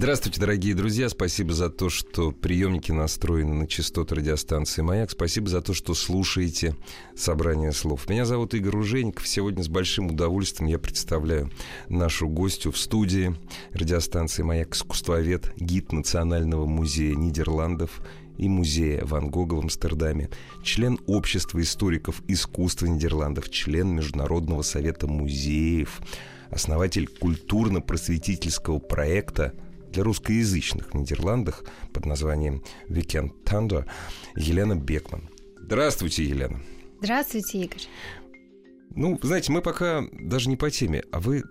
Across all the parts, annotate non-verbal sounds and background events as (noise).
Здравствуйте, дорогие друзья. Спасибо за то, что приемники настроены на частоту радиостанции «Маяк». Спасибо за то, что слушаете собрание слов. Меня зовут Игорь Ружейников. Сегодня с большим удовольствием я представляю нашу гостью в студии радиостанции «Маяк» искусствовед, гид Национального музея Нидерландов и музея Ван Гога в Амстердаме, член Общества историков искусства Нидерландов, член Международного совета музеев, основатель культурно-просветительского проекта для русскоязычных в Нидерландах под названием Weekend Thunder Елена Бекман. Здравствуйте, Елена. Здравствуйте, Игорь. Ну, знаете, мы пока даже не по теме, а вы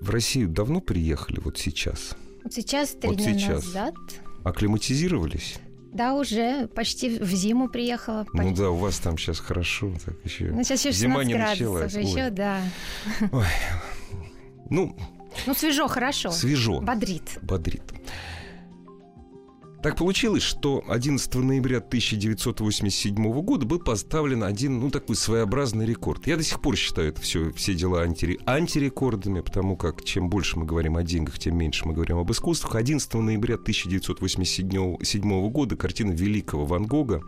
в Россию давно приехали вот сейчас? Вот сейчас, три вот дня сейчас. назад. Акклиматизировались? Да, уже почти в зиму приехала. Ну да, у вас там сейчас хорошо, так еще. Ну, сейчас еще Зима 16 не градусов, началась. еще, Ой. да. Ой. Ну, Ну, свежо, хорошо. свежо. Бодрит. бодрит. Так получилось, что 11 ноября 1987 года был поставлен один, ну, такой своеобразный рекорд. Я до сих пор считаю это все, все дела анти, антирекордами, потому как чем больше мы говорим о деньгах, тем меньше мы говорим об искусствах. 11 ноября 1987 седьмого года картина великого Ван Гога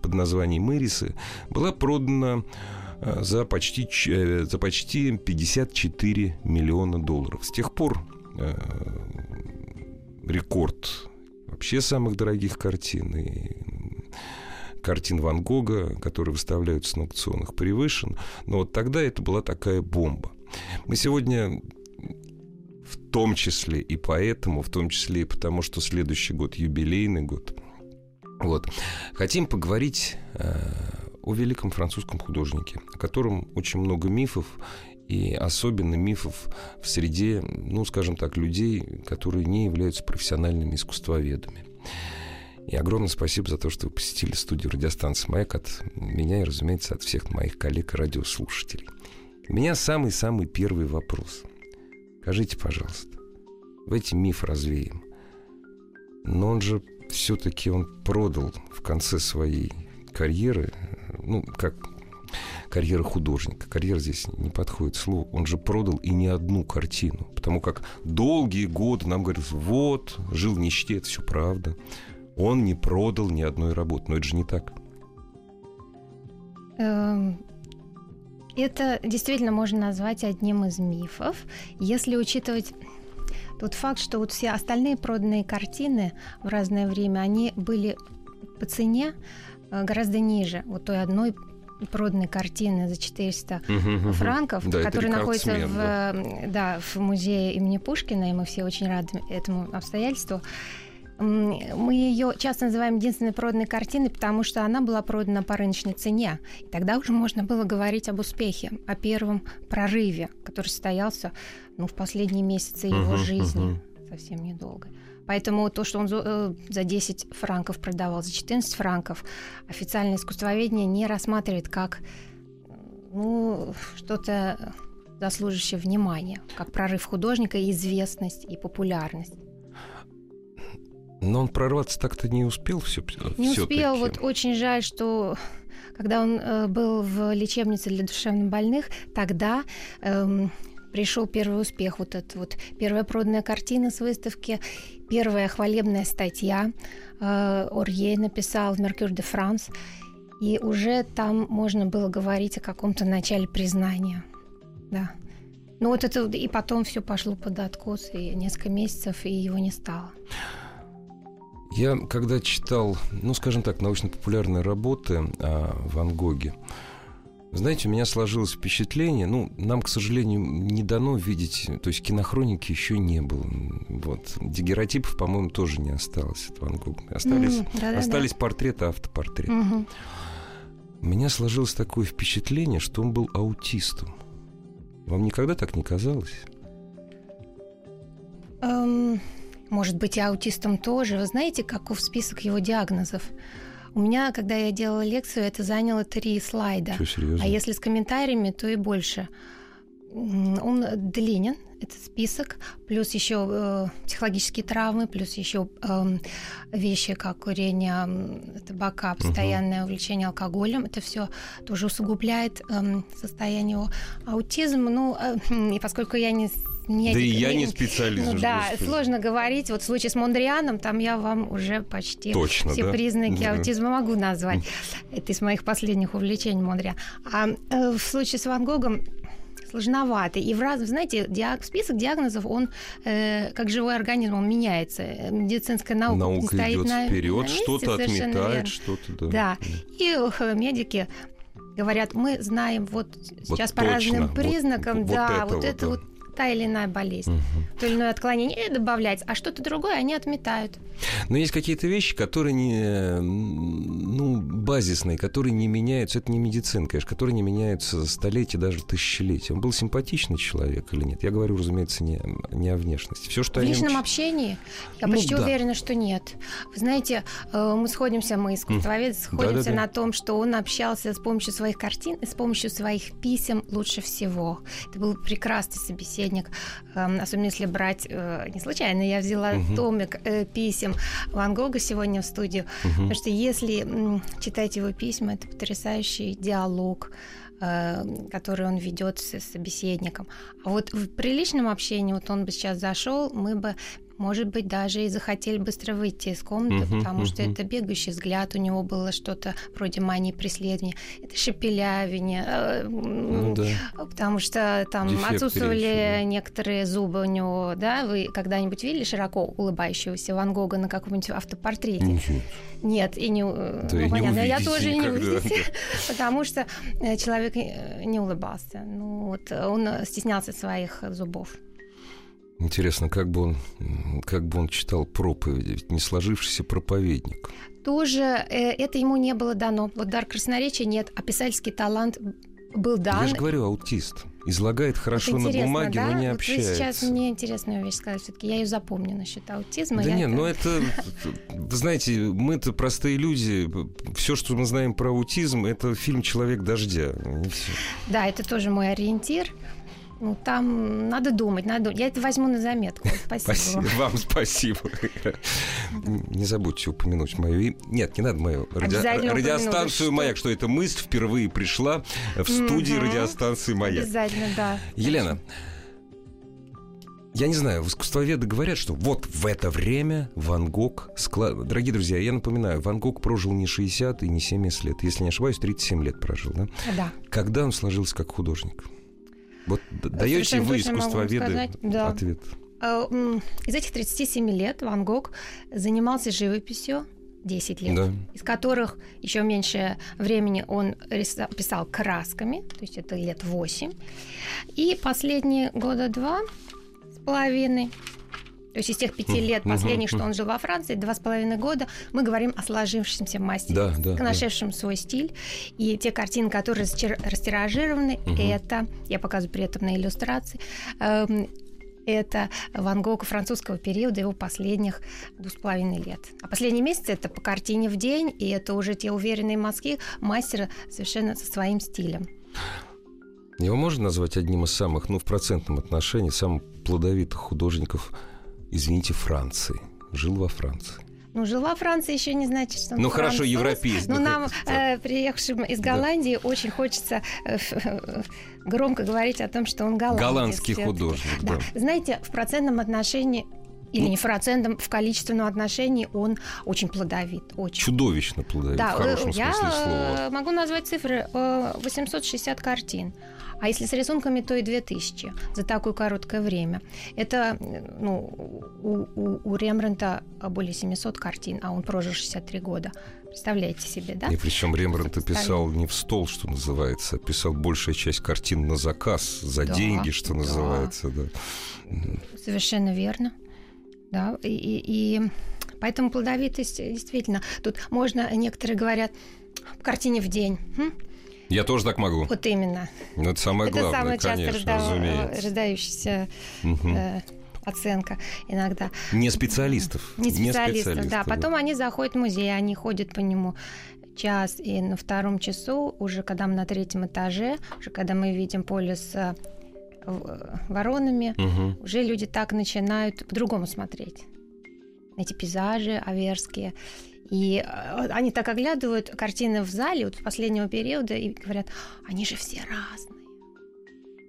под названием «Мэрисы» была продана за почти, э, за почти 54 миллиона долларов. С тех пор э, рекорд вообще самых дорогих картин и картин Ван Гога, которые выставляются на аукционах, превышен. Но вот тогда это была такая бомба. Мы сегодня в том числе и поэтому, в том числе и потому, что следующий год юбилейный год, вот, хотим поговорить э, о великом французском художнике, о котором очень много мифов, и особенно мифов в среде, ну, скажем так, людей, которые не являются профессиональными искусствоведами. И огромное спасибо за то, что вы посетили студию радиостанции «Маяк» от меня и, разумеется, от всех моих коллег и радиослушателей. У меня самый-самый первый вопрос. Скажите, пожалуйста, в эти миф развеем. Но он же все-таки он продал в конце своей карьеры, ну, как карьера художника. Карьера здесь не подходит слово. Он же продал и не одну картину. Потому как долгие годы нам говорят, вот, жил в нищете, это все правда. Он не продал ни одной работы. Но это же не так. Эм, Это действительно можно назвать одним из мифов, если учитывать тот факт, что вот все остальные проданные картины в разное время, они были по цене гораздо ниже вот той одной проданной картины за 400 франков, Да, это который находится в, э, да, в музее имени Пушкина, и мы все очень рады этому обстоятельству. Мы ее часто называем единственной проданной картиной, потому что она была продана по рыночной цене. И тогда уже можно было говорить об успехе, о первом прорыве, который состоялся ну, в последние месяцы его Мгм, жизни, мгм. совсем недолго. Поэтому то, что он за, э, за 10 франков продавал, за 14 франков, официальное искусствоведение не рассматривает как ну, что-то заслуживающее внимания, как прорыв художника, известность и популярность. Но он прорваться так-то не успел все Не успел. Вот очень жаль, что когда он э, был в лечебнице для душевнобольных, тогда эм, пришел первый успех. Вот это вот первая проданная картина с выставки, первая хвалебная статья э, Орье написал в «Меркюр де Франс». И уже там можно было говорить о каком-то начале признания. Да. Ну вот это и потом все пошло под откос, и несколько месяцев, и его не стало. Я когда читал, ну, скажем так, научно-популярные работы о Ван Гоге, знаете, у меня сложилось впечатление, ну, нам, к сожалению, не дано видеть, то есть кинохроники еще не было. Вот. Дегеротипов, по-моему, тоже не осталось от Ван Гога. Остались, М, да-да-да. остались портреты, автопортреты. Мгм. У меня сложилось такое впечатление, что он был аутистом. Вам никогда так не казалось? Эм, может быть, и аутистом тоже. Вы знаете, каков список его диагнозов? У меня, когда я делала лекцию, это заняло три слайда. Что, серьезно? А если с комментариями, то и больше. Он длинен, этот список, плюс еще э, психологические травмы, плюс еще э, вещи, как курение табака, постоянное uh-huh. увлечение алкоголем. Это все тоже усугубляет э, состояние его. Аутизм, ну, э, (laughs) и поскольку я не не, да и я не специалист. Ну, да, господи. сложно говорить. Вот в случае с Мондрианом, там я вам уже почти Точно, все да? признаки да. аутизма могу назвать. Это из моих последних увлечений Мондриан. А э, в случае с Ван Гогом сложновато. И в раз, знаете, диаг... список диагнозов, он э, как живой организм, он меняется. Медицинская наука, наука не стоит идет на, вперед, на что-то отметает, что-то да. Да. И э, медики говорят, мы знаем вот, вот сейчас точно, по разным признакам, вот, да, вот, вот это вот, вот та или иная болезнь, угу. то или иное отклонение добавлять, а что-то другое они отметают. Но есть какие-то вещи, которые не, ну, базисные, которые не меняются. Это не медицина, конечно, которые не меняются столетия, даже тысячелетия. Он был симпатичный человек или нет? Я говорю, разумеется, не, не о внешности. Все, что в личном нем... общении я ну, почти да. уверена, что нет. Вы знаете, э, мы сходимся, мы искусствоведы, сходимся да, да, да. на том, что он общался с помощью своих картин и с помощью своих писем лучше всего. Это был прекрасный собеседник, эм, особенно если брать, э, не случайно я взяла угу. томик э, писем Ван Гога сегодня в студию, угу. потому что если читать его письма, это потрясающий диалог, э, который он ведет с собеседником. А вот в приличном общении, вот он бы сейчас зашел, мы бы может быть, даже и захотели быстро выйти из комнаты, uh-huh, потому uh-huh. что это бегающий взгляд, у него было что-то вроде мании преследования, это шепелявение, э, ну, да. потому что там Дефект отсутствовали речи, да. некоторые зубы у него, да, вы когда-нибудь видели широко улыбающегося Ван Гога на каком-нибудь автопортрете? Нет. Нет, и не, да ну, и понятно, не я тоже никогда. не увидите, (laughs) потому что э, человек не улыбался, ну вот он стеснялся своих зубов. Интересно, как бы он, как бы он читал проповеди, ведь не сложившийся проповедник. Тоже э, это ему не было дано. Вот дар красноречия нет, а писательский талант был дан. Я же говорю, аутист. Излагает хорошо на бумаге, да? но не вот общается. Вы сейчас мне интересную вещь сказать. Все-таки я ее запомню насчет аутизма. Да нет, это... ну это, вы знаете, мы-то простые люди. Все, что мы знаем про аутизм, это фильм «Человек дождя». Да, это тоже мой ориентир. Ну, там надо думать, надо думать. Я это возьму на заметку. Спасибо. спасибо. Вам (laughs) спасибо. Не забудьте упомянуть мою. Нет, не надо мою. Ради... Радиостанцию «Маяк», что эта мысль впервые пришла в студии радиостанции «Маяк». Обязательно, да. Елена, я не знаю, искусствоведы говорят, что вот в это время Ван Гог... Склад... Дорогие друзья, я напоминаю, Ван Гог прожил не 60 и не 70 лет. Если не ошибаюсь, 37 лет прожил, да? Да. Когда он сложился как художник? Вот даете вы искусствоведы да. ответ? Из этих 37 лет Ван Гог занимался живописью 10 лет, да. из которых еще меньше времени он писал красками, то есть это лет 8. И последние года два с половиной то есть из тех пяти лет последних, что он жил во Франции, два с половиной года, мы говорим о сложившемся мастере, да, да, нашедшем да. свой стиль. И те картины, которые растиражированы, угу. это, я показываю при этом на иллюстрации, э, это Ван Гог французского периода, его последних двух с половиной лет. А последний месяц это по картине в день, и это уже те уверенные мазки мастера совершенно со своим стилем. Его можно назвать одним из самых, ну, в процентном отношении, самых плодовитых художников извините, Франции. Жил во Франции. Ну, жил во Франции еще не значит, что он Ну, хорошо, европейский. Но нам, э, приехавшим из Голландии, да. очень хочется э, громко говорить о том, что он голландец. Голландский художник, да. да. Знаете, в процентном отношении или не в процентном, в количественном отношении он очень плодовит. Очень. Чудовищно плодовит, да, в хорошем я смысле слова. Я могу назвать цифры. 860 картин. А если с рисунками, то и 2000 за такое короткое время. Это ну, у, у, у Рембрандта более 700 картин, а он прожил 63 года. Представляете себе, да? И причем Рембрандт писал не в стол, что называется, а писал большая часть картин на заказ, за да, деньги, что да. называется. Да. Совершенно верно. Да, и, и, и поэтому плодовитость действительно. Тут можно, некоторые говорят, картине в день. Хм? Я тоже так могу. Вот именно. Ну, это самое это главное, самое конечно, часто разумеется. рождающийся угу. э, оценка иногда. Не специалистов. Не специалистов, не специалистов да. Потом да. они заходят в музей, они ходят по нему час, и на втором часу, уже когда мы на третьем этаже, уже когда мы видим поле с э, воронами, угу. уже люди так начинают по-другому смотреть эти пейзажи аверские. И э, они так оглядывают картины в зале вот последнего периода и говорят, они же все разные.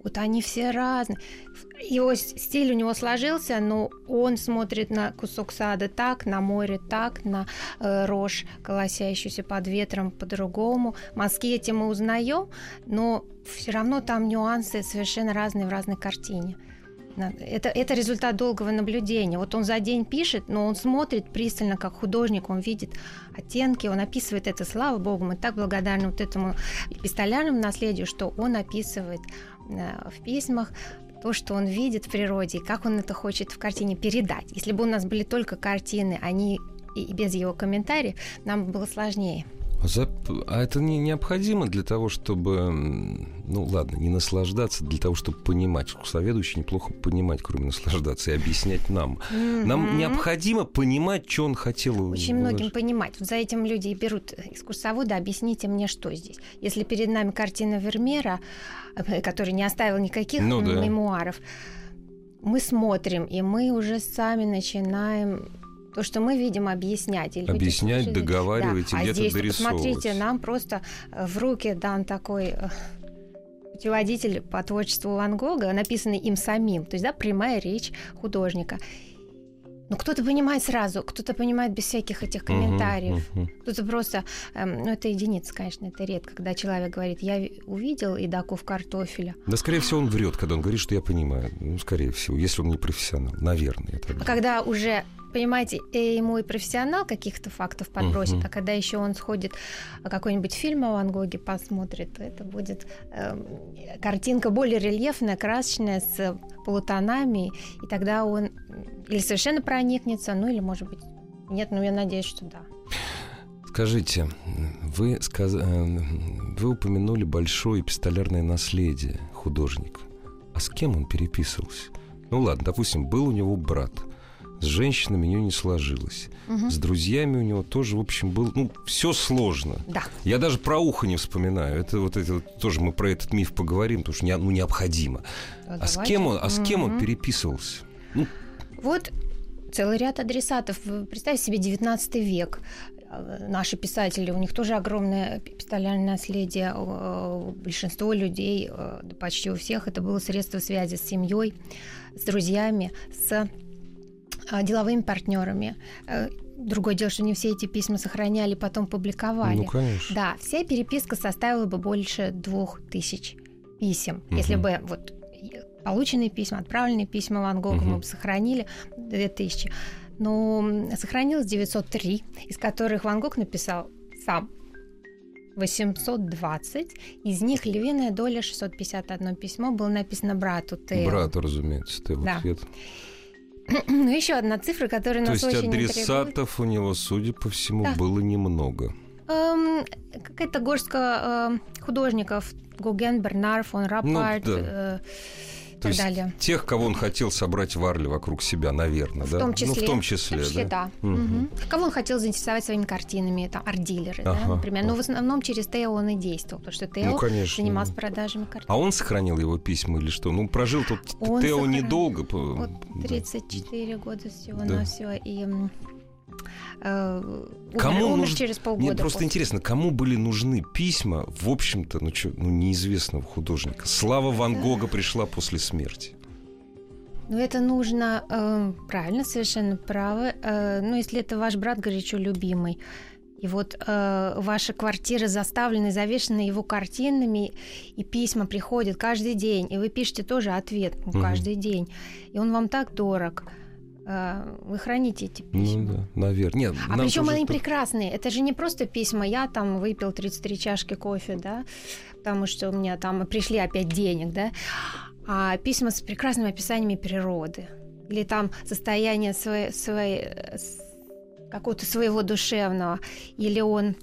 Вот они все разные. Его стиль у него сложился, но он смотрит на кусок сада так, на море так, на э, рожь, колосящуюся под ветром по-другому. Мазки эти мы узнаем, но все равно там нюансы совершенно разные в разной картине. Это, это результат долгого наблюдения. Вот он за день пишет, но он смотрит пристально, как художник, он видит оттенки, он описывает это, слава богу, мы так благодарны вот этому эпистолярному наследию, что он описывает Э, в письмах то, что он видит в природе, и как он это хочет в картине передать. Если бы у нас были только картины, они и без его комментариев, нам было сложнее. А это не необходимо для того, чтобы, ну ладно, не наслаждаться, для того, чтобы понимать. Соведущий неплохо понимать, кроме наслаждаться, и объяснять нам. Mm-hmm. Нам необходимо понимать, что он хотел. Очень многим понимать. Вот за этим люди и берут экскурсовода, объясните мне, что здесь. Если перед нами картина Вермеера, э, который не оставил никаких ну, да. мемуаров, мы смотрим, и мы уже сами начинаем то, что мы видим, объяснять. Или объяснять, договаривать да. и а где-то дорисовывать. Посмотрите, нам просто э, в руки дан такой э, путеводитель по творчеству Ван Гога, написанный им самим. То есть, да, прямая речь художника. Ну, кто-то понимает сразу, кто-то понимает без всяких этих комментариев. Uh-huh, uh-huh. Кто-то просто, эм, ну, это единица, конечно, это редко, когда человек говорит, я увидел едоков картофеля. Да, скорее всего, он врет, когда он говорит, что я понимаю. Ну, скорее всего, если он не профессионал, наверное. А когда уже понимаете, и мой профессионал каких-то фактов подбросит, uh-huh. а когда еще он сходит а, какой-нибудь фильм о Ван Гоге посмотрит, то это будет э, картинка более рельефная, красочная, с полутонами, и тогда он или совершенно проникнется, ну или, может быть, нет, но я надеюсь, что да. Скажите, вы, сказ... Э, вы упомянули большое эпистолярное наследие художника. А с кем он переписывался? Ну ладно, допустим, был у него брат – с женщинами у него не сложилось. Угу. С друзьями у него тоже, в общем, был... Ну, все сложно. Да. Я даже про ухо не вспоминаю. Это вот это вот, тоже мы про этот миф поговорим, потому что не, ну, необходимо. А, а с кем он, а с кем угу. он переписывался? Ну, вот целый ряд адресатов. Представьте себе 19 век наши писатели, у них тоже огромное эпистолярное наследие. Большинство людей, почти у всех, это было средство связи с семьей, с друзьями, с деловыми партнерами. Э, другое дело, что не все эти письма сохраняли, потом публиковали. Ну, конечно. Да, вся переписка составила бы больше двух тысяч писем, угу. если бы вот полученные письма, отправленные письма Ван Гога угу. мы бы сохранили две тысячи. Но сохранилось 903, из которых Ван Гог написал сам 820, из них львиная доля, 651 письмо, было написано брату Тео. Брату, разумеется, Тео. Да. (clears throat) Ну, еще одна цифра, которая То нас есть очень адресатов у него, судя по всему, да. было немного. Эм, какая-то горстка э, художников. Гоген, Бернар, фон Раппарт. Ну, да. э, то есть далее. тех, кого он хотел собрать в Арле вокруг себя, наверное, в да? Том числе, ну, в том числе, в том числе да. да. Угу. Кого он хотел заинтересовать своими картинами, там, арт-дилеры, ага, да, например. Ага. Но в основном через Тео он и действовал, потому что Тео ну, занимался продажами картин. А он сохранил его письма или что? Ну, прожил тут он Тео сохранил. недолго. Вот 34 да. года всего да. на все. И Э, кому умер нуж... через полгода. Мне просто после. интересно, кому были нужны письма, в общем-то, ну, чё, ну неизвестного художника. Слава Ван Гога пришла после смерти. Ну, это нужно, э, правильно, совершенно правы. Э, ну, если это ваш брат горячо любимый, и вот э, ваша квартира заставлена, завешена его картинами, и письма приходят каждый день, и вы пишете тоже ответ ну, каждый угу. день, и он вам так дорог. Э, вы храните эти ну письма. Ну да, наверное. Нет, а причем они прекрасные. Это же не просто письма. Я там выпил 33 чашки кофе, да, потому что у меня там пришли опять денег, да. А письма с прекрасными описаниями природы. Или там состояние своей, своей какого-то своего душевного. Или он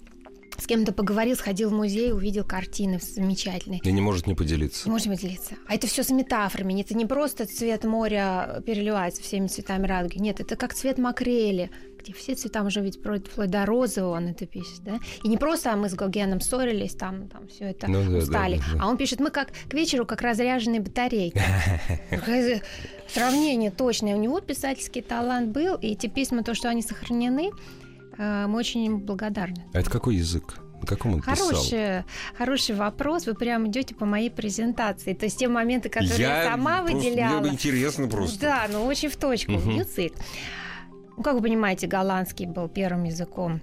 с кем-то поговорил, сходил в музей, увидел картины замечательные. И не может не поделиться. Может поделиться. А это все с метафорами. Это не просто цвет моря переливается всеми цветами радуги. Нет, это как цвет макрели где все цвета уже ведь вплоть до розового он это пишет, да? И не просто а мы с Гогеном ссорились, там, там все это ну, да, устали, да, да, да. а он пишет, мы как к вечеру как разряженные батарейки. (laughs) Сравнение точное. У него писательский талант был, и эти письма, то, что они сохранены, мы очень им благодарны. А это какой язык? На каком он хороший, писал? Хороший вопрос. Вы прямо идете по моей презентации. То есть те моменты, которые я, я сама просто, выделяла. Мне интересно просто. Да, ну очень в точку. Угу. Язык. Ну, как вы понимаете, голландский был первым языком.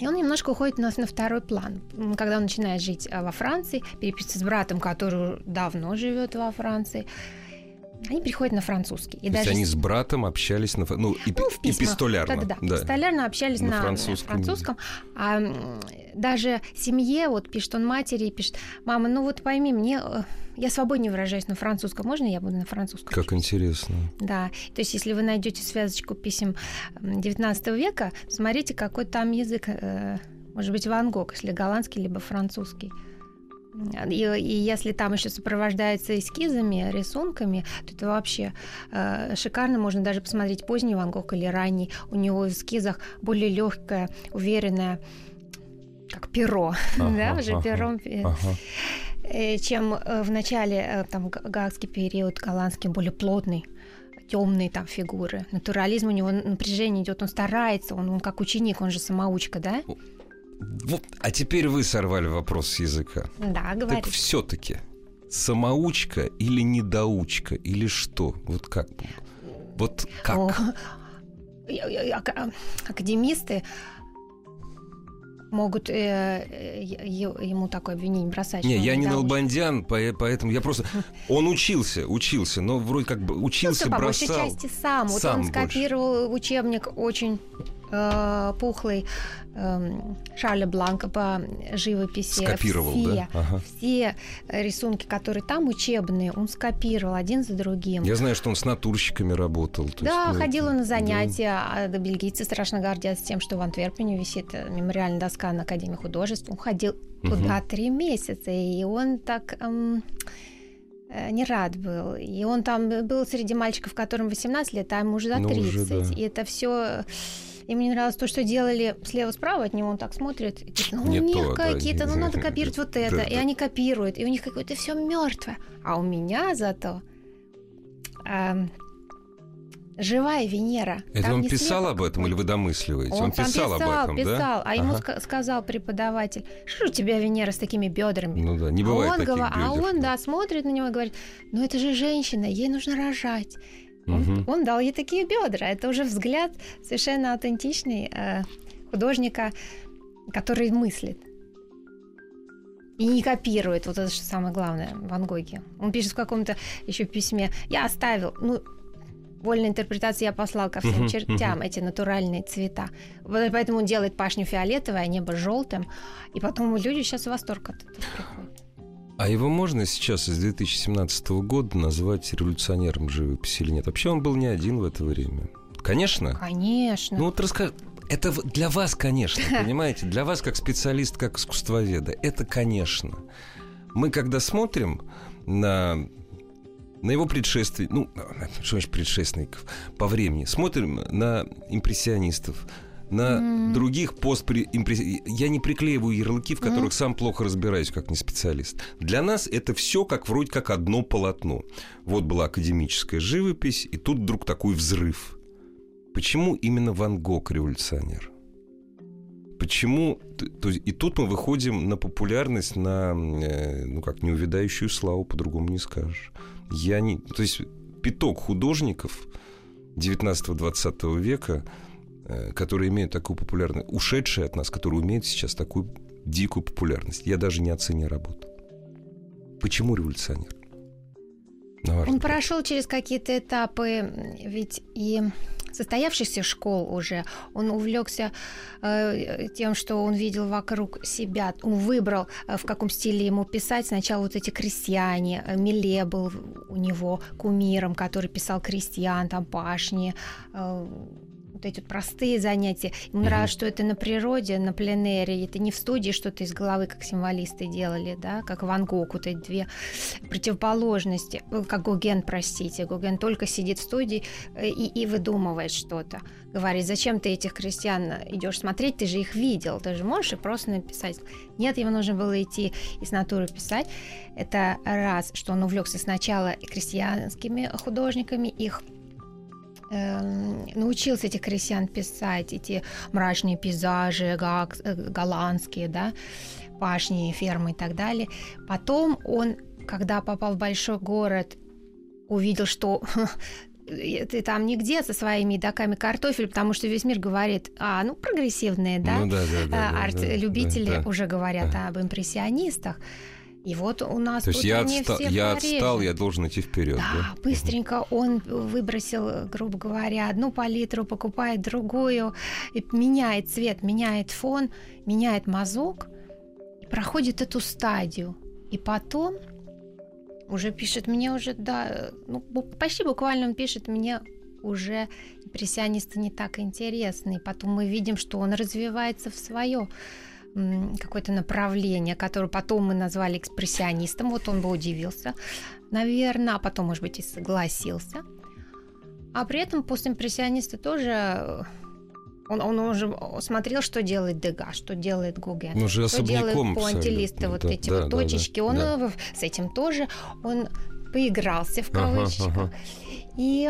И он немножко уходит у нас на второй план. Когда он начинает жить а, во Франции, переписывается с братом, который давно живет во Франции, они переходят на французский. И То даже... есть они с братом общались на ну, эпи... ну в письмах. эпистолярно. Да, да, да. Эпистолярно общались на, на французском. французском. А даже семье, вот пишет он матери, пишет, мама, ну вот пойми, мне э, я свободнее выражаюсь на французском. Можно я буду на французском? Как интересно. Да. То есть, если вы найдете связочку писем XIX века, смотрите, какой там язык. Э, может быть, Ван Гог, если голландский, либо французский. И, и если там еще сопровождается эскизами, рисунками, то это вообще э, шикарно. Можно даже посмотреть поздний Ван Гог или ранний. У него в эскизах более легкое, уверенное, как перо, (laughs) ага, да, уже ага, пером. Ага. Э, чем э, в начале, э, там, гаагский период, голландский, более плотный темные там фигуры. Натурализм у него напряжение идет, он старается, он, он как ученик, он же самоучка, да? Вот, а теперь вы сорвали вопрос с языка. Да, говори. Так все-таки самоучка или недоучка или что? Вот как? Вот как? О, академисты могут э, э, ему такое обвинение бросать. Не, я не Налбандян, поэтому я просто... (laughs) Он учился, учился, но вроде как бы учился, ну, бросал. по большей части сам. Вот сам он скопировал больше. учебник очень э, пухлый э, Шарля Бланка по живописи. Скопировал, все, да? Ага. Все рисунки, которые там учебные, он скопировал один за другим. Я знаю, что он с натурщиками работал. да, есть, ну, ходил он на занятия. Да. А бельгийцы страшно гордятся тем, что в Антверпене висит э, мемориальная доска на Академии художеств. Он ходил угу. туда три месяца, и он так... Эм, э, не рад был. И он там был среди мальчиков, которым 18 лет, а ему уже за 30. Ну, уже, да. И это все и мне нравилось то, что делали слева-справа от него, он так смотрит, и говорит, ну, у них какие-то, ну, надо копировать вот это. И они копируют, и у них какое-то все мертвое. А у меня зато живая Венера. Это там он писал об этом или вы домысливаете? Он, он писал, писал об этом, писал, да? А ему ага. сказал преподаватель, что у тебя Венера с такими бедрами? Ну да, не бывает а он, таких гов... А он, да, смотрит на него и говорит, ну это же женщина, ей нужно рожать. Он, он дал ей такие бедра. Это уже взгляд совершенно аутентичный э, художника, который мыслит. И не копирует, вот это что самое главное, Ван Гоге. Он пишет в каком-то еще письме, я оставил, ну, вольная интерпретация я послал ко всем чертям эти натуральные цвета. Вот поэтому он делает пашню фиолетовой, а небо желтым. И потом люди сейчас в восторг от этого приходят. А его можно сейчас из 2017 года назвать революционером живописи или нет? Вообще он был не один в это время. Конечно. Конечно. Ну вот расскажи. Это для вас, конечно, (laughs) понимаете? Для вас, как специалист, как искусствоведа, это конечно. Мы, когда смотрим на на его предшественников, ну, что значит предшественников, по времени, смотрим на импрессионистов, на mm. других постимпрессионистов. Я не приклеиваю ярлыки, в которых mm. сам плохо разбираюсь, как не специалист. Для нас это все как вроде как одно полотно. Вот была академическая живопись, и тут вдруг такой взрыв. Почему именно Ван Гог революционер? Почему? То, и тут мы выходим на популярность, на, э, ну как, неувядающую славу, по-другому не скажешь. Я не... То есть пяток художников 19-20 века которые имеют такую популярность, ушедшие от нас, которые имеют сейчас такую дикую популярность. Я даже не оценил работу. Почему революционер? Он прошел через какие-то этапы, ведь и состоявшихся школ уже. Он увлекся э, тем, что он видел вокруг себя. Он выбрал, э, в каком стиле ему писать. Сначала вот эти крестьяне. Э, Миле был у него кумиром, который писал крестьян, там пашни. Э, вот эти простые занятия. Ему mm нравится, что это на природе, на пленэре, это не в студии что-то из головы, как символисты делали, да, как Ван Гог, вот эти две противоположности, э, как Гоген, простите, Гоген только сидит в студии э, и, и выдумывает что-то. Говорит, зачем ты этих крестьян идешь смотреть, ты же их видел, ты же можешь и просто написать. Нет, ему нужно было идти из натуры писать. Это раз, что он увлекся сначала крестьянскими художниками, их научился этих крестьян писать, эти мрачные пейзажи, э, голландские, да, пашни, фермы и так далее. Потом он, когда попал в большой город, увидел, что (laughs) ты там нигде со своими едоками картофель, потому что весь мир говорит, а, ну, прогрессивные, да, ну, да, да, да арт-любители да, да, уже говорят ага. об импрессионистах. И вот у нас То есть я, отста- я отстал, я должен идти вперед. Да, да, быстренько он выбросил, грубо говоря, одну палитру, покупает другую, меняет цвет, меняет фон, меняет мазок, и проходит эту стадию. И потом уже пишет мне уже, да, ну, почти буквально он пишет мне уже импрессионисты не так интересны. И потом мы видим, что он развивается в свое какое-то направление, которое потом мы назвали экспрессионистом. Вот он бы удивился, наверное, а потом, может быть, и согласился. А при этом постимпрессионисты тоже э, он, он уже смотрел, что делает Дега, что делает Гуген, ну, что делают пуантилисты, вот да, эти да, вот да, точечки. Да, он да. с этим тоже, он поигрался в кавычках. Ага, ага. И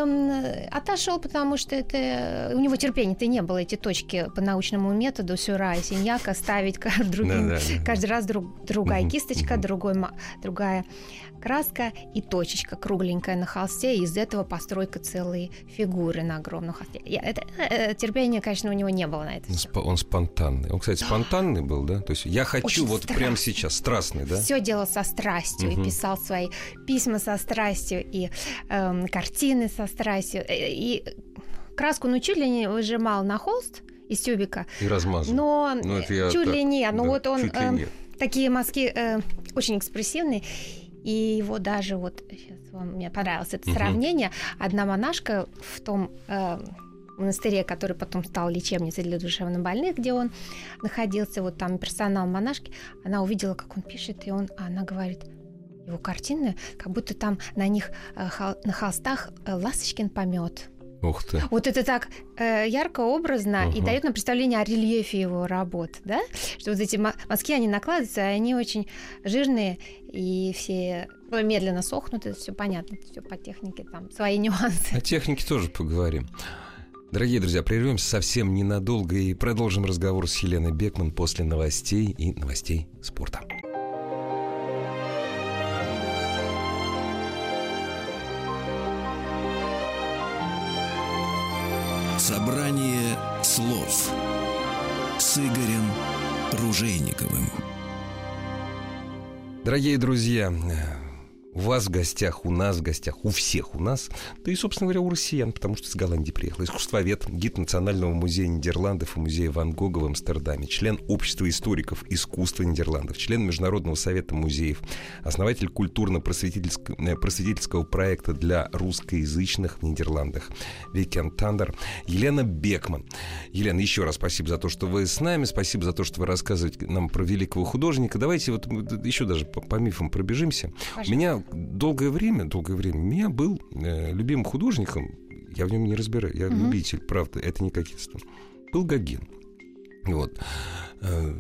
отошел, потому что это у него терпения-то не было эти точки по научному методу сюра и синьяка ставить (laughs) другим, да, да, каждый раз друг, другая кисточка, другой, другая краска и точечка кругленькая на холсте, и из этого постройка целой фигуры на огромном холсте. Я, это, это, терпения, конечно, у него не было на это. Все. Он спонтанный. Он, кстати, спонтанный был, да? То есть я хочу Очень вот страстный. прямо сейчас, страстный, да? Все делал со страстью угу. и писал свои письма со страстью и эм, картины со страстью. Э, и краску, ну, чуть ли не выжимал на холст из тюбика. И размазал. Но ну, это чуть так, ли не. Ну, да, вот он... Э, такие мазки э, очень экспрессивные. И его даже вот сейчас вам мне понравилось это угу. сравнение. Одна монашка в том э, монастыре, который потом стал лечебницей для душевнобольных, где он находился, вот там персонал монашки, она увидела, как он пишет, и он, она говорит, его картины, как будто там на них э, на холстах э, ласточкин помет. Ух ты. Вот это так э, ярко, образно угу. и дает нам представление о рельефе его работ, да? Что вот эти мазки, они накладываются, они очень жирные и все ну, медленно сохнут, это все понятно, это все по технике, там свои нюансы. О технике тоже поговорим. Дорогие друзья, прервемся совсем ненадолго и продолжим разговор с Еленой Бекман после новостей и новостей спорта. Собрание слов с Игорем Ружейниковым. Дорогие друзья, у вас в гостях, у нас в гостях, у всех у нас, да и, собственно говоря, у россиян, потому что из Голландии приехал. Искусствовед, гид Национального музея Нидерландов и музея Ван Гога в Амстердаме, член Общества историков искусства Нидерландов, член Международного совета музеев, основатель культурно-просветительского э, просветительского проекта для русскоязычных в Нидерландах, Викенд Таннер, Елена Бекман. Елена, еще раз спасибо за то, что вы с нами, спасибо за то, что вы рассказываете нам про великого художника. Давайте вот еще даже по, по мифам пробежимся. Пожалуйста. Меня долгое время, долгое время, меня был э, любимым художником, я в нем не разбираю, я угу. любитель, правда, это не кокетство, был Гогин. Вот. Э,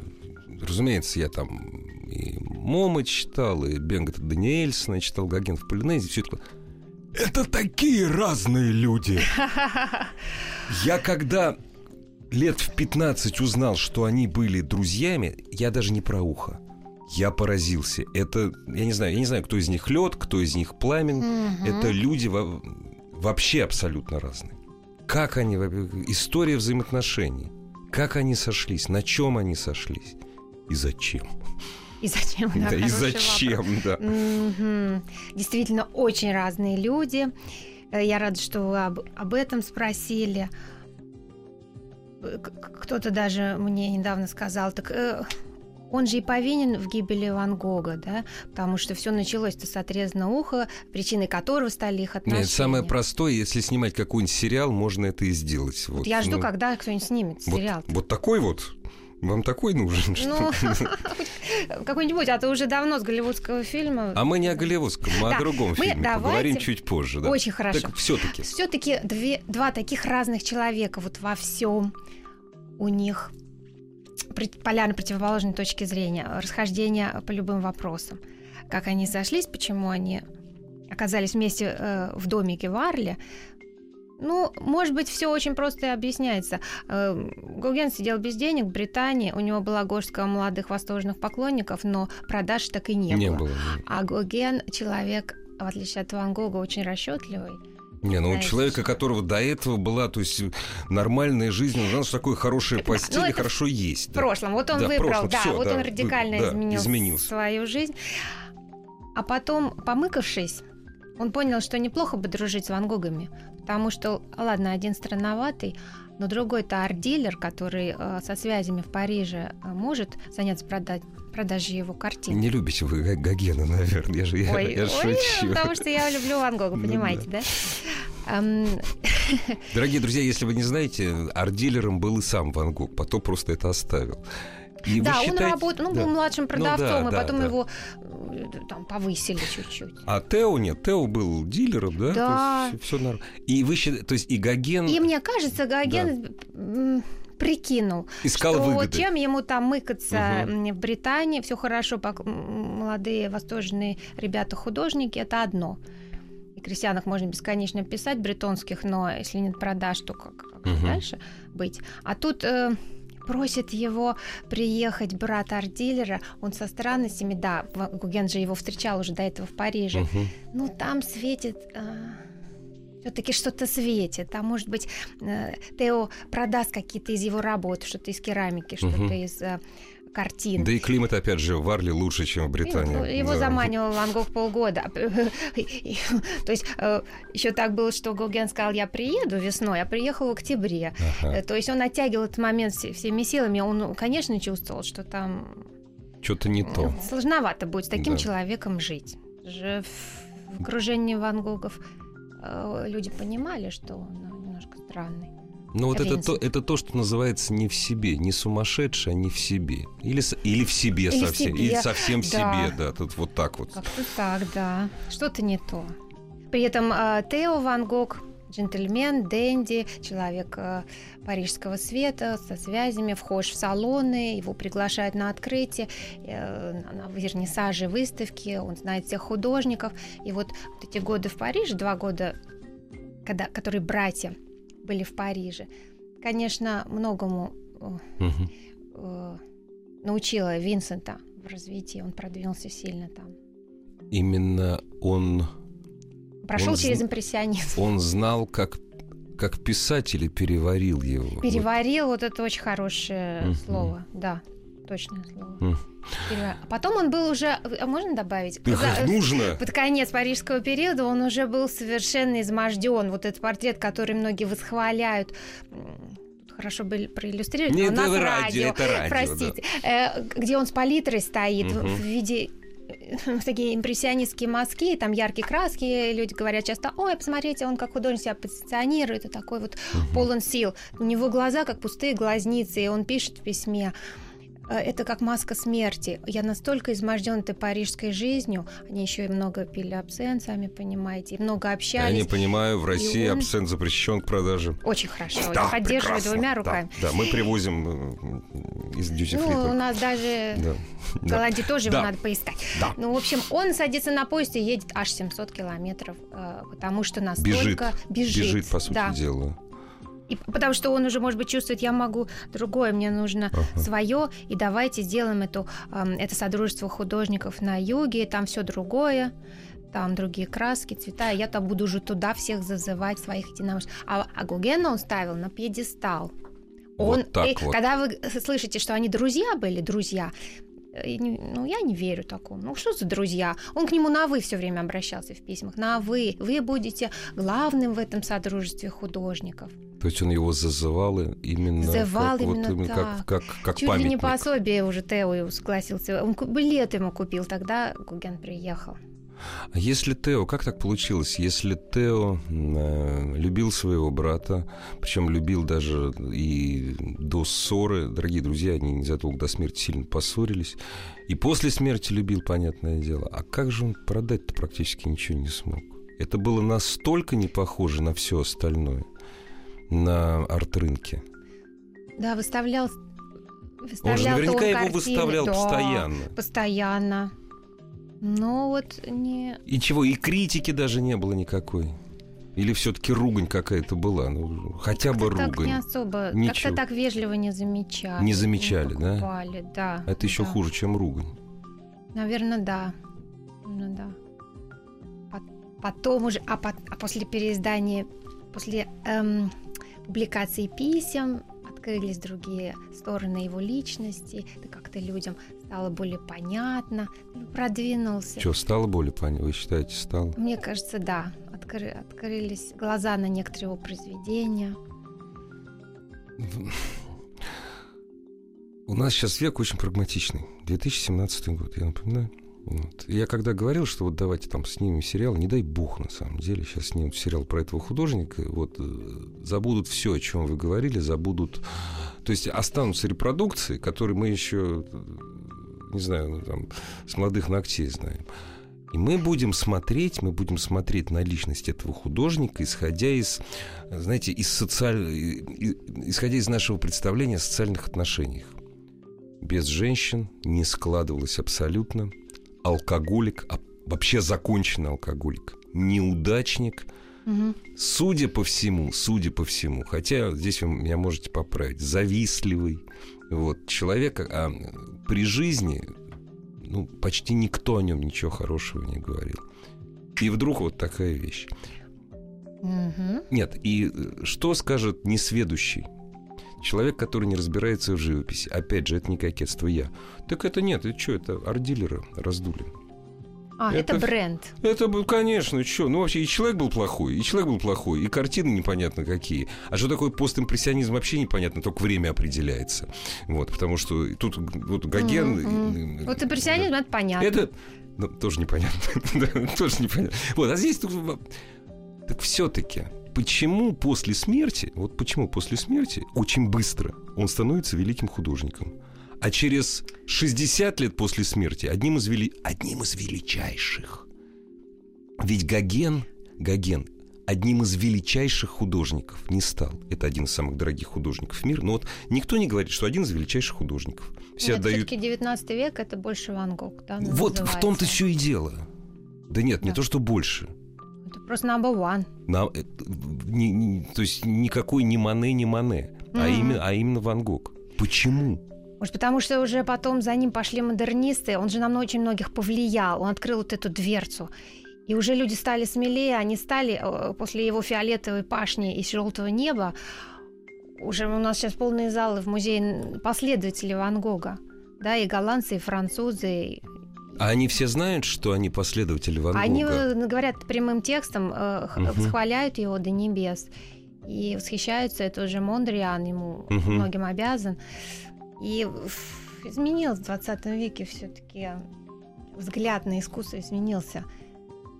разумеется, я там и Моэма читал, и Бенгта Даниэльссона читал, Гоген в Полинезии, все это это такие разные люди. (laughs) Я когда лет в 15 узнал, что они были друзьями, я даже не про ухо. Я поразился. Это, я не знаю, я не знаю, кто из них лед, кто из них пламен. Угу. Это люди во, вообще абсолютно разные. Как они, история взаимоотношений. Как они сошлись, на чем они сошлись и зачем. И зачем, да, да и зачем, вопрос. да. Угу. Действительно, очень разные люди. Э, я рада, что вы об, об этом спросили. Кто-то даже мне недавно сказал, так э, он же и повинен в гибели Ван Гога, да, потому что все началось-то с отрезанного уха, причиной которого стали их отношения. Нет, самое простое, если снимать какой-нибудь сериал, можно это и сделать. Вот, я жду, ну, когда кто-нибудь снимет сериал. Вот, вот такой вот вам такой нужен? Ну, (laughs) какой-нибудь, а то уже давно с голливудского фильма. А мы не о голливудском, мы о другом фильме. Поговорим чуть позже. Очень хорошо. все-таки. Все-таки два таких разных человека вот во всем у них полярно противоположной точки зрения, расхождения по любым вопросам. Как они сошлись, почему они оказались вместе э, в домике в Арле, ну, может быть, все очень просто и объясняется. Э, Гоген сидел без денег в Британии, у него была горстка молодых восторженных поклонников, но продаж так и не, не было. было. А Гоген человек, в отличие от Ван Гога, очень расчетливый. Не, ну у человека, которого до этого была, то есть нормальная жизнь, он знал, что такое хорошая постель ну, и хорошо есть. В да. прошлом. Вот он да, выбрал, прошлом, да, все, вот да, он радикально да, изменил изменился. свою жизнь. А потом, помыкавшись, он понял, что неплохо бы дружить с Ван Гогами, потому что, ладно, один странноватый, но другой-то арт-дилер, который э, со связями в Париже э, может заняться продать, продажей его картин. Не любите вы Гогена, наверное, я же я, ой, я ой, шучу. потому что я люблю Ван Гога, ну понимаете, ну, да? да? (laughs) Дорогие друзья, если вы не знаете, арт-дилером был и сам Ван Гог, потом просто это оставил. И да, считаете... он работал, ну, да. был младшим продавцом, ну, да, и потом да. его там повысили чуть-чуть. А Тео нет, Тео был дилером, да? Да. Есть, все нормально. И вы считаете, то есть и Гоген... И мне кажется, Гоген да. прикинул, Искал что выгоды. чем ему там мыкаться угу. в Британии, все хорошо, молодые восторженные ребята-художники, это одно. И крестьянах можно бесконечно писать, бретонских, но если нет продаж, то как, как угу. дальше быть? А тут... Э, просит его приехать брат арт-дилера, он со странностями, да, Гуген же его встречал уже до этого в Париже, угу. ну там светит... А все-таки что-то светит. А может быть, э, Тео продаст какие-то из его работ, что-то из керамики, что-то угу. из э, картин. Да и климат, опять же, в Арле лучше, чем в Британии. Ну, его да. заманивал Ван Гог полгода. (laughs) То есть э, еще так было, что Гоген сказал, я приеду весной, а приехал в октябре. Ага. То есть он оттягивал этот момент всеми силами. Он, конечно, чувствовал, что там... Что-то не то. Сложновато будет с таким да. человеком жить. Же в окружении Ван Гогов Э, люди понимали, что он немножко странный. Ну вот это то, это то, что называется не в себе, не сумасшедший, а не в себе. Или, или в себе или совсем. Себе. Или совсем в да. себе, да. Тут вот так вот. Как-то так, да. Что-то не то. При этом э, Тео Ван Гог джентльмен, денди, человек э, парижского света со связями, вхож в салоны, его приглашают на открытие, э, на вернисажи, выставки, он знает всех художников. И вот, вот эти годы в Париже, два года, когда, которые братья были в Париже, конечно, многому э, научила Винсента в развитии, он продвинулся сильно там. Именно он Прошел он через импрессионизм. Он знал, как как писатель и переварил его. Переварил, вот, вот это очень хорошее uh-huh. слово, да, точное слово. А потом он был уже, а можно добавить? Эх, За, нужно. Под конец парижского периода он уже был совершенно изможден. Вот этот портрет, который многие восхваляют, хорошо бы проиллюстрировать, Нет, но у нас радио, радио, это радио, простите, да. э, где он с палитрой стоит угу. в виде (laughs) такие импрессионистские мазки, там яркие краски, люди говорят часто, ой, посмотрите, он как художник себя позиционирует, и такой вот угу. полон сил. У него глаза как пустые глазницы, и он пишет в письме, Э, это как маска смерти. Я настолько изможден этой парижской жизнью. Они еще и много пили абсент, сами понимаете, и много общались. Я не понимаю, в России он... абсент запрещен к продаже. Очень хорошо. Да, поддерживаю двумя руками. Да, да, мы привозим э, из дьюти Ну, у нас даже да. в Голландии да. тоже да. его надо поискать. Да. Ну, в общем, он садится на поезд и едет аж 700 километров, э, потому что настолько... Бежит. Бежит, бежит по сути да. дела. И, потому что он уже, может быть, чувствует, я могу другое, мне нужно ага. свое, и давайте сделаем эту, э, это содружество художников на юге, там все другое там другие краски, цвета, и я там буду уже туда всех зазывать, своих единомышленников. А, а Гогена он ставил на пьедестал. Он, вот так э, вот. Когда вы слышите, что они друзья были, друзья, ну, я не верю такому. Ну, что за друзья? Он к нему на «вы» все время обращался в письмах. На «вы». Вы будете главным в этом содружестве художников. То есть он его зазывал именно, Зазывал как, именно вот, так. как, как, как Чуть памятник. ли не пособие уже Тео согласился. Он билет ему купил, тогда Гуген приехал. А если Тео, как так получилось? Если Тео э, любил своего брата, причем любил даже и до ссоры, дорогие друзья, они незадолго до смерти сильно поссорились, и после смерти любил, понятное дело. А как же он продать-то практически ничего не смог? Это было настолько не похоже на все остальное, на арт-рынке. Да, выставлял Он же наверняка его картины. выставлял да, постоянно. Постоянно. Но вот не... И чего, и критики даже не было никакой. Или все-таки ругань какая-то была? Ну, хотя бы ругань. так не особо, Ничего. как-то так вежливо не замечали. Не замечали, да? покупали, да? Это еще да. хуже, чем ругань. Наверное, да. Ну да. По- Потом уже, а, по- а после переиздания, после эм, публикации писем открылись другие стороны его личности, да как-то людям стало более понятно, ну, продвинулся. Что, стало более понятно? Вы считаете, стало? Мне кажется, да. Откры- открылись глаза на некоторые его произведения. У нас сейчас век очень прагматичный. 2017 год, я напоминаю. Вот. Я когда говорил, что вот давайте там снимем сериал, не дай бог на самом деле, сейчас снимут сериал про этого художника, вот э, забудут все, о чем вы говорили, забудут, то есть останутся репродукции, которые мы еще, э, не знаю, ну, там, с молодых ногтей знаем. И мы будем смотреть, мы будем смотреть на личность этого художника, исходя из, знаете, из социаль... исходя из нашего представления о социальных отношениях. Без женщин не складывалось абсолютно. Алкоголик, а вообще законченный алкоголик, неудачник. Мгм. Судя по всему, судя по всему, хотя здесь вы меня можете поправить, завистливый. Вот, человек а, при жизни ну, почти никто о нем ничего хорошего не говорил. И вдруг вот такая вещь. Мгм. Нет, и э, что скажет несведущий? Человек, который не разбирается в живописи. Опять же, это не кокетство я. Так это нет, это что, это арт-дилеры раздули. А, это, Это- бренд. Это был, конечно, что? Ну, вообще, и человек был плохой, и человек был плохой, и картины непонятно какие. А что такое постимпрессионизм, вообще непонятно, только время определяется. Вот, потому что тут вот Гоген... Мгм. Вот импрессионизм, это понятно. Это ну, тоже непонятно. (laughs) Да, тоже непонятно. Вот, а здесь. Так все-таки, почему после смерти, вот почему после смерти очень быстро он становится великим художником, а через 60 лет после смерти одним из, вели... одним из величайших. Ведь Гоген, Гоген одним из величайших художников не стал. Это один из самых дорогих художников мира. Но вот никто не говорит, что один из величайших художников. Все Нет, отдают... все-таки 19 век это больше Ван Гог, да? Вот в называется. том-то все и дело. Да нет, не Да. то, что больше. Это просто number one. На- э, не- не- то есть никакой не Мане, не Мане, а, Мгм. именно, а именно Ван Гог. Почему? Может, потому что уже потом за ним пошли модернисты, он же на очень многих повлиял, он открыл вот эту дверцу. И уже люди стали смелее, они стали э, после его фиолетовой пашни и желтого неба, уже у нас сейчас полные залы в музее последователей Ван Гога. Да, и голландцы, и французы. А они все знают, что они последователи Ван Они Гога? э, говорят прямым текстом, восхваляют его до небес. И восхищаются, это уже Мондриан ему Мгм. многим обязан. И изменилось в 20 веке все-таки взгляд на искусство изменился.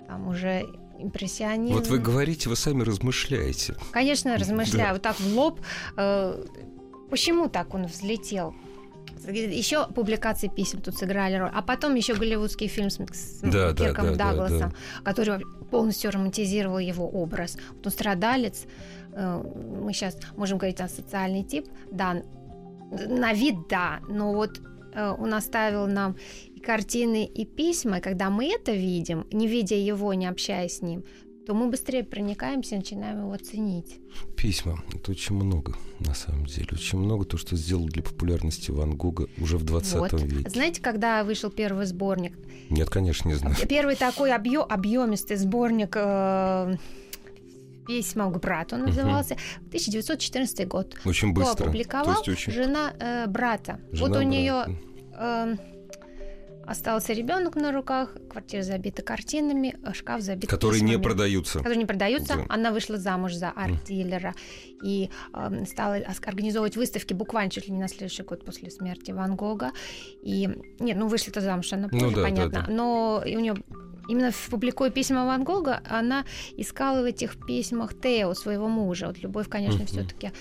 Там уже импрессионизм. Вот вы говорите, вы сами размышляете. Конечно, размышляю, Да. вот так в лоб. э, почему так он взлетел? Еще публикации писем тут сыграли роль. А потом еще голливудский фильм с, с Да, да, Кирком да, да, Дагласом, который полностью романтизировал его образ. Вот он страдалец. э, Мы сейчас можем говорить о социальный тип. Да, на вид да, но вот э, он оставил нам и картины, и письма, и когда мы это видим, не видя его, не общаясь с ним, то мы быстрее проникаемся и начинаем его ценить. Письма. Это очень много, на самом деле. Очень много то, что сделал для популярности Ван Гога уже в 20 Вот. веке. Знаете, когда вышел первый сборник? Нет, конечно, не знаю. Первый такой объё- объемистый сборник э, письма к брату он назывался. 1914 год. Очень Кто быстро. опубликовал? То есть очень... Жена э, брата. Жена вот у брата. нее остался ребенок на руках, квартира забита картинами, а шкаф забит Которые письмами, не продаются. Которые не продаются. Да. Она вышла замуж за арт-дилера и э, стала организовывать выставки буквально чуть ли не на следующий год после смерти Ван Гога. И нет, ну вышла-то замуж, она позже, Ну да, понятно. да, да. Но у нее Именно публикуя письма Ван Гога, она искала в этих письмах Тео, своего мужа. Вот любовь, конечно, Мгм. все-таки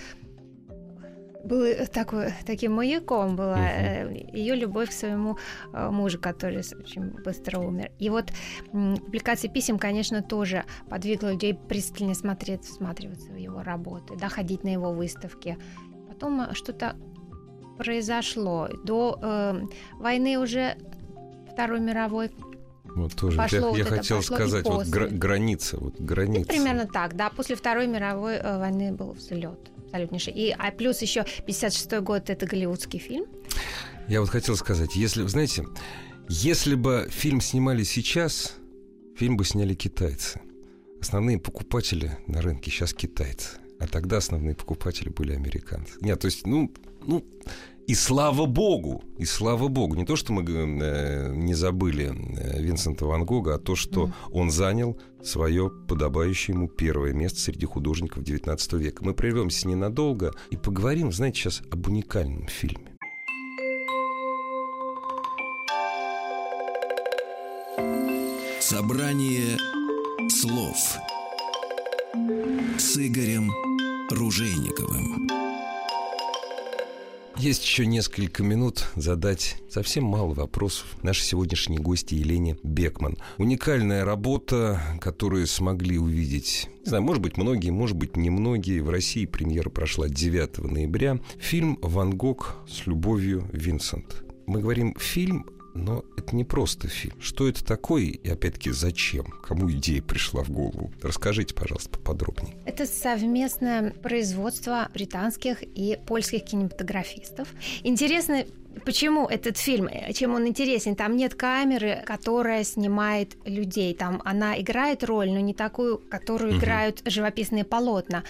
был такой, таким маяком была Мгм. ее любовь к своему э, мужу, который очень быстро умер. И вот публикация писем, конечно, тоже подвигла людей пристально смотреть, всматриваться в его работы, да, ходить на его выставки. Потом э, что-то произошло. До э, войны уже Второй мировой Вот тоже. Пошло я вот я это, хотел сказать, вот гра- граница, вот граница. Ну, примерно так, да. После Второй мировой э, войны был взлет абсолютнейший. И, а плюс еще 56 год это голливудский фильм. Я вот хотел сказать, если, знаете, если бы фильм снимали сейчас, фильм бы сняли китайцы. Основные покупатели на рынке сейчас китайцы. А тогда основные покупатели были американцы. Нет, то есть, ну, ну, и слава богу, и слава богу. Не то, что мы э, не забыли э, Винсента Ван Гога, а то, что Мгм. он занял свое подобающее ему первое место среди художников XIX века. Мы прервемся ненадолго и поговорим, знаете, сейчас об уникальном фильме. Собрание слов с Игорем Ружейниковым. Есть еще несколько минут задать совсем мало вопросов нашей сегодняшней гости Елене Бекман. Уникальная работа, которую смогли увидеть, не знаю, может быть, многие, может быть, немногие. В России премьера прошла 9 ноября. Фильм «Ван Гог с любовью, Винсент». Мы говорим «фильм», но это не просто фильм. Что это такое и, опять-таки, зачем? Кому идея пришла в голову? Расскажите, пожалуйста, поподробнее. Это совместное производство британских и польских кинематографистов. Интересно, почему этот фильм, э, чем он интересен? Там нет камеры, которая снимает людей. Там она играет роль, но не такую, которую Мгм. играют живописные полотна.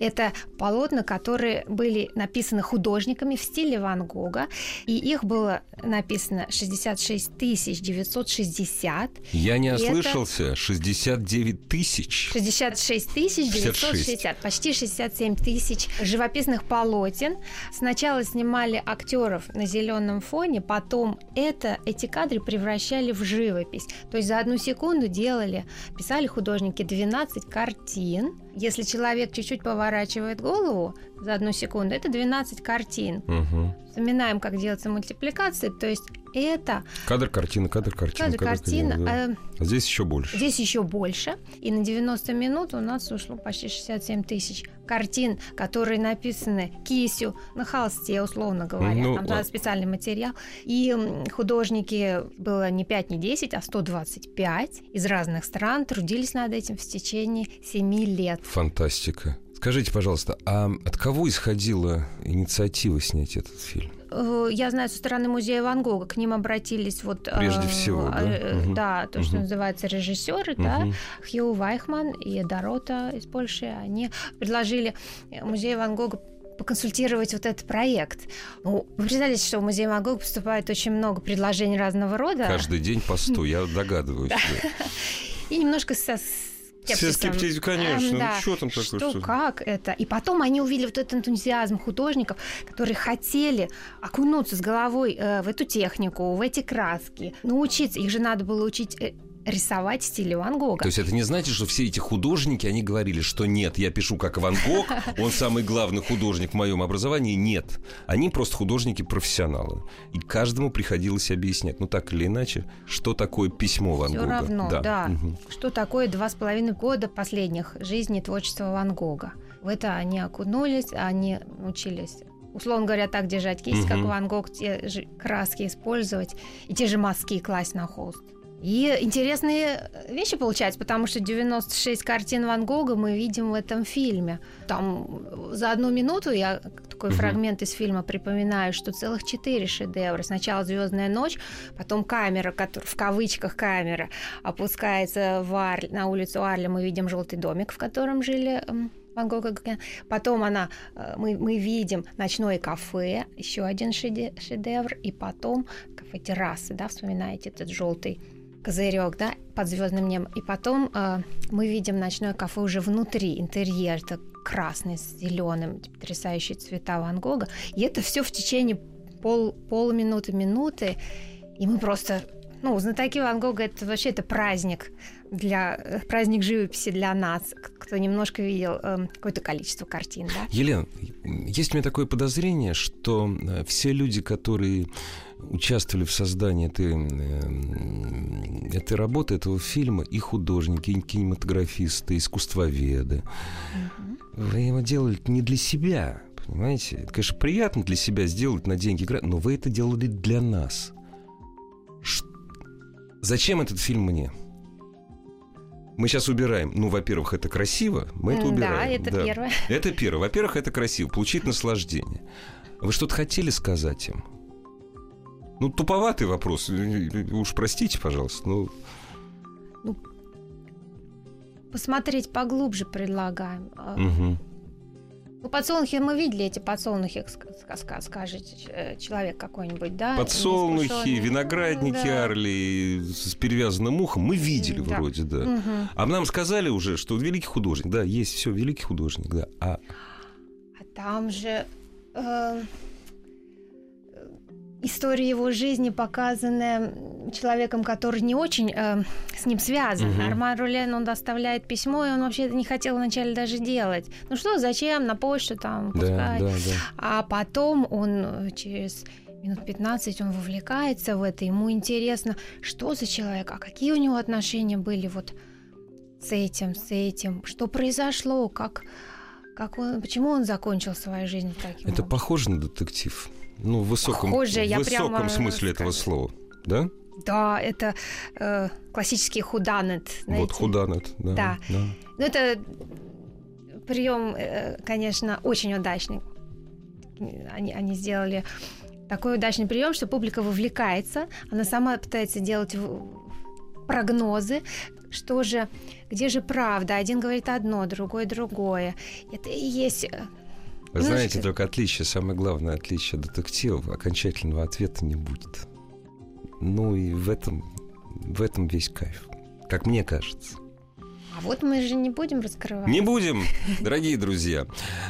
Это полотна, которые были написаны художниками в стиле Ван Гога, и их было написано 66 960. Я не И это- ослышался. 69 тысяч. 66 тысяч 960, почти 67 тысяч живописных полотен. Сначала снимали актеров на зеленом фоне, потом это, эти кадры превращали в живопись. То есть за одну секунду делали, писали художники 12 картин. Если человек чуть-чуть поворачивает голову за одну секунду, это 12 картин. Мгм. Вспоминаем, как делается мультипликация, то есть это Кадр, картина, кадр, картина. кадр, картина. да. э, А здесь еще больше. Здесь еще больше. И на 90 минут у нас ушло почти 67 тысяч картин, которые написаны кистью на холсте, условно говоря. Ну, Там да, специальный материал. И художники было не 5, не 10, а 125 из разных стран трудились над этим в течение 7 лет. Фантастика. Скажите, пожалуйста, а от кого исходила инициатива снять этот фильм? Э, Я знаю, со стороны музея Ван Гога к ним обратились вот... Прежде э, всего, да? э, Мгм. Да, то, что Мгм. называется режиссеры, да, Мгм. Хью Вайхман и Дорота из Польши, они предложили музею Ван Гога поконсультировать вот этот проект. Ну, вы представляете, что в музей Ван Гога поступает очень много предложений разного рода. Каждый день по сто, (laughs) я догадываюсь. да. (laughs) И немножко со Все скептики, конечно. Эм, Ну, да. что там такое? Что, что- как это? И потом они увидели вот этот энтузиазм художников, которые хотели окунуться с головой э, в эту технику, в эти краски, научиться. Их же надо было учить э, рисовать в стиле Ван Гога. То есть это не значит, что все эти художники, они говорили, что нет, я пишу как Ван Гог, он самый главный художник в моем образовании. Нет. Они просто художники-профессионалы. И каждому приходилось объяснять, ну так или иначе, что такое письмо Ван Все Гога. равно, да. Мгм. Что такое два с половиной года последних жизни творчества Ван Гога? В это они окунулись, они научились условно говоря, так держать кисть, как Мгм. Ван Гог, те же краски использовать и те же мазки класть на холст. И интересные вещи получаются, потому что 96 картин Ван Гога мы видим в этом фильме. Там за одну минуту я такой Мгм. фрагмент из фильма припоминаю, что целых четыре шедевра. Сначала Звездная ночь, потом камера, которая, в кавычках камера, опускается в Арль, на улицу Арля. Мы видим желтый домик, в котором жили м, Ван Гога. Потом она, э, мы, мы видим ночное кафе, еще один шедевр, и потом кафе террасы, да, вспоминаете этот желтый козырек, да, под звездным небом. И потом э, мы видим ночное кафе уже внутри, интерьер, это красный с зеленым, потрясающие цвета Ван Гога. И это все в течение пол, полминуты, минуты. И мы просто ну, знатоки Ван Гога это вообще это праздник для праздник живописи для нас, кто немножко видел э, какое-то количество картин, да? Елена, есть у меня такое подозрение, что э, все люди, которые участвовали в создании этой, э, этой работы, этого фильма, и художники, и кинематографисты, искусствоведы, угу. вы его делали не для себя, понимаете? Это, конечно, приятно для себя сделать на деньги, но вы это делали для нас. Зачем этот фильм мне? Мы сейчас убираем. Ну, во-первых, это красиво. Мы это убираем. Да, это да. первое. Это первое. Во-первых, это красиво. Получить наслаждение. Вы что-то хотели сказать им? Ну, туповатый вопрос. Уж простите, пожалуйста. Ну, ну посмотреть поглубже предлагаем. Угу. Ну, подсолнухи мы видели эти подсолнухи, скажете, э, человек какой-нибудь, да? Подсолнухи, виноградники да. Арли с перевязанным ухом мы видели да. вроде, да. Угу. А нам сказали уже, что великий художник, да, есть все, великий художник, да. А, а там же... Э история его жизни, показанная человеком, который не очень э, с ним связан. Угу. Арман Рулен, он доставляет письмо, и он вообще не хотел вначале даже делать. Ну что, зачем, на почту там пускать. Да, да, да. А потом он э, через минут 15 он вовлекается в это, ему интересно, что за человек, а какие у него отношения были вот с этим, с этим, что произошло, как, как он, почему он закончил свою жизнь таким Это образом. похоже на детектив. Ну, в высоком, Похоже, в высоком смысле этого слова, да? Да, это э, классический худанет. Знаете? Вот худанет, да. Да. да. Ну, это прием, э, конечно, очень удачный. Они, они сделали такой удачный прием, что публика вовлекается, она сама пытается делать прогнозы, что же, где же правда. Один говорит одно, другой другое. Это и есть э, вы ну, знаете, что? только отличие, самое главное отличие детективов, окончательного ответа не будет. Ну и в этом, в этом весь кайф, как мне кажется. А вот мы же не будем раскрывать. Не будем, дорогие друзья.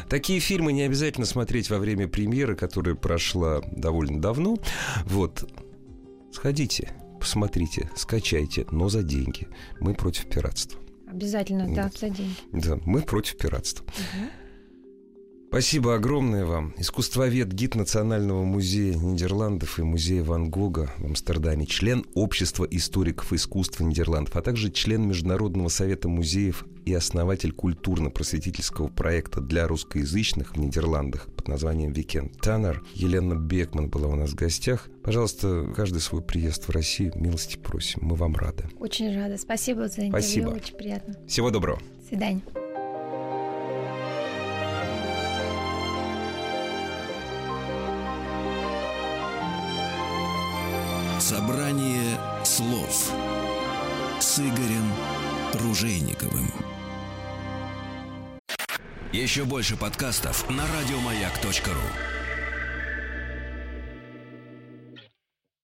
Такие фильмы не обязательно смотреть во время премьеры, которая прошла довольно давно. Вот, сходите, посмотрите, скачайте, но за деньги. Мы против пиратства. Обязательно, да, за деньги. Да, мы против пиратства. Угу. Спасибо огромное вам. Искусствовед, гид Национального музея Нидерландов и музея Ван Гога в Амстердаме, член Общества историков искусства Нидерландов, а также член Международного совета музеев и основатель культурно-просветительского проекта для русскоязычных в Нидерландах под названием «Викенд Таннер». Елена Бекман была у нас в гостях. Пожалуйста, каждый свой приезд в Россию милости просим. Мы вам рады. Очень рада. Спасибо за интервью. Спасибо. Очень приятно. Всего доброго. До свидания. Собрание слов с Игорем Ружейниковым. Еще больше подкастов на радиомаяк.ру.